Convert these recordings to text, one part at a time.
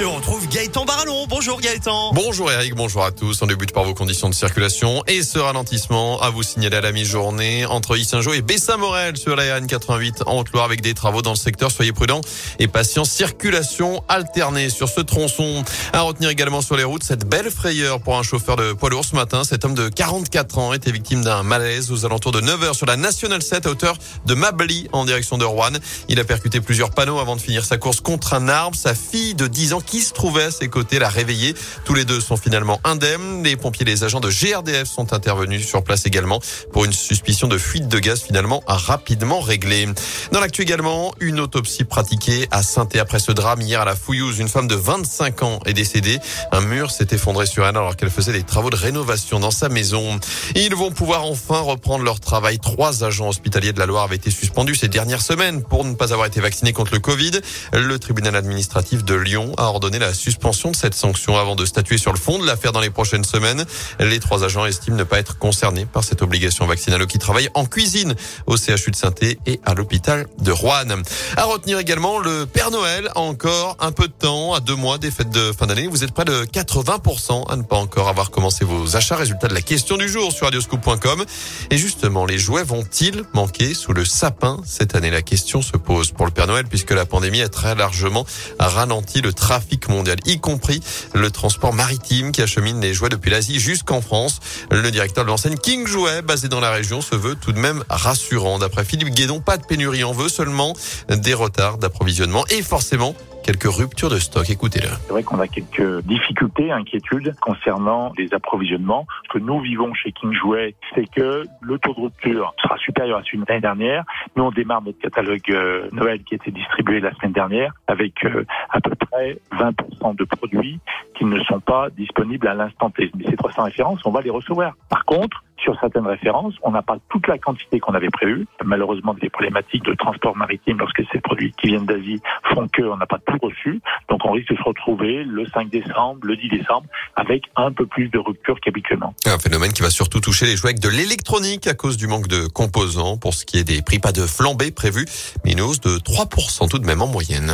Et on retrouve Gaëtan Barallon. Bonjour Gaëtan. Bonjour Eric, bonjour à tous. On débute par vos conditions de circulation et ce ralentissement à vous signaler à la mi-journée entre Issingeau et Bessin-Morel sur la RN88 en Haute-Loire avec des travaux dans le secteur. Soyez prudents et patients. Circulation alternée sur ce tronçon. À retenir également sur les routes cette belle frayeur pour un chauffeur de poids lourd ce matin. Cet homme de 44 ans était victime d'un malaise aux alentours de 9 heures sur la National 7 à hauteur de Mably en direction de Rouen. Il a percuté plusieurs panneaux avant de finir sa course contre un arbre. Sa fille de 10 ans qui se trouvait à ses côtés l'a réveillé. Tous les deux sont finalement indemnes. Les pompiers et les agents de GRDF sont intervenus sur place également pour une suspicion de fuite de gaz finalement rapidement réglée. Dans l'actu également, une autopsie pratiquée à saint après ce drame hier à la Fouillouse. Une femme de 25 ans est décédée. Un mur s'est effondré sur elle alors qu'elle faisait des travaux de rénovation dans sa maison. Ils vont pouvoir enfin reprendre leur travail. Trois agents hospitaliers de la Loire avaient été suspendus ces dernières semaines pour ne pas avoir été vaccinés contre le Covid. Le tribunal administratif de Lyon a ordonné la suspension de cette sanction avant de statuer sur le fond de l'affaire dans les prochaines semaines. Les trois agents estiment ne pas être concernés par cette obligation vaccinale qui travaillent en cuisine au CHU de saint et à l'hôpital de Rouen. À retenir également le Père Noël, encore un peu de temps, à deux mois des fêtes de fin d'année. Vous êtes près de 80% à ne pas encore avoir commencé vos achats. Résultat de la question du jour sur radioscoop.com. Et justement, les jouets vont-ils manquer sous le sapin cette année? La question se pose pour le Père Noël puisque la pandémie a très largement ralenti le trafic mondial, y compris le transport maritime qui achemine les jouets depuis l'Asie jusqu'en France. Le directeur de l'enseigne King Jouet, basé dans la région, se veut tout de même rassurant. D'après Philippe Guédon, pas de pénurie, en veut seulement des retards d'approvisionnement et forcément quelques ruptures de stock. Écoutez-le. C'est vrai qu'on a quelques difficultés, inquiétudes concernant les approvisionnements. Ce que nous vivons chez King Jouet, c'est que le taux de rupture sera supérieur à celui de l'année dernière. Nous, on démarre notre catalogue euh, Noël qui a été distribué la semaine dernière avec euh, à peu près 20% de produits qui ne sont pas disponibles à l'instant T. Mais ces 300 références, on va les recevoir. Par contre, sur certaines références, on n'a pas toute la quantité qu'on avait prévue. Malheureusement, des problématiques de transport maritime lorsque ces produits qui viennent d'Asie font qu'on n'a pas tout reçu. Donc on risque de se retrouver le 5 décembre, le 10 décembre, avec un peu plus de rupture qu'habituellement. Un phénomène qui va surtout toucher les jouets de l'électronique à cause du manque de composants. Pour ce qui est des prix, pas de flambée prévue, mais une hausse de 3% tout de même en moyenne.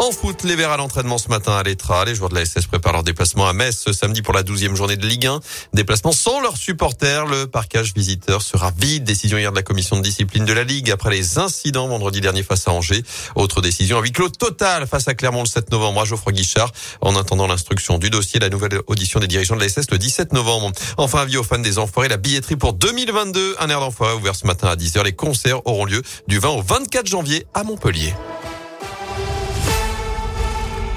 En foot, les Verts à l'entraînement ce matin à l'Etra. Les joueurs de la SS préparent leur déplacement à Metz ce samedi pour la douzième journée de Ligue 1. Déplacement sans leurs supporters. Le parcage visiteur sera vide. Décision hier de la commission de discipline de la Ligue après les incidents vendredi dernier face à Angers. Autre décision à huis clos total face à Clermont le 7 novembre à Geoffroy Guichard. En attendant l'instruction du dossier, la nouvelle audition des dirigeants de la SS le 17 novembre. Enfin, avis aux fans des Enfoirés, la billetterie pour 2022. Un air d'enfoiré ouvert ce matin à 10h. Les concerts auront lieu du 20 au 24 janvier à Montpellier.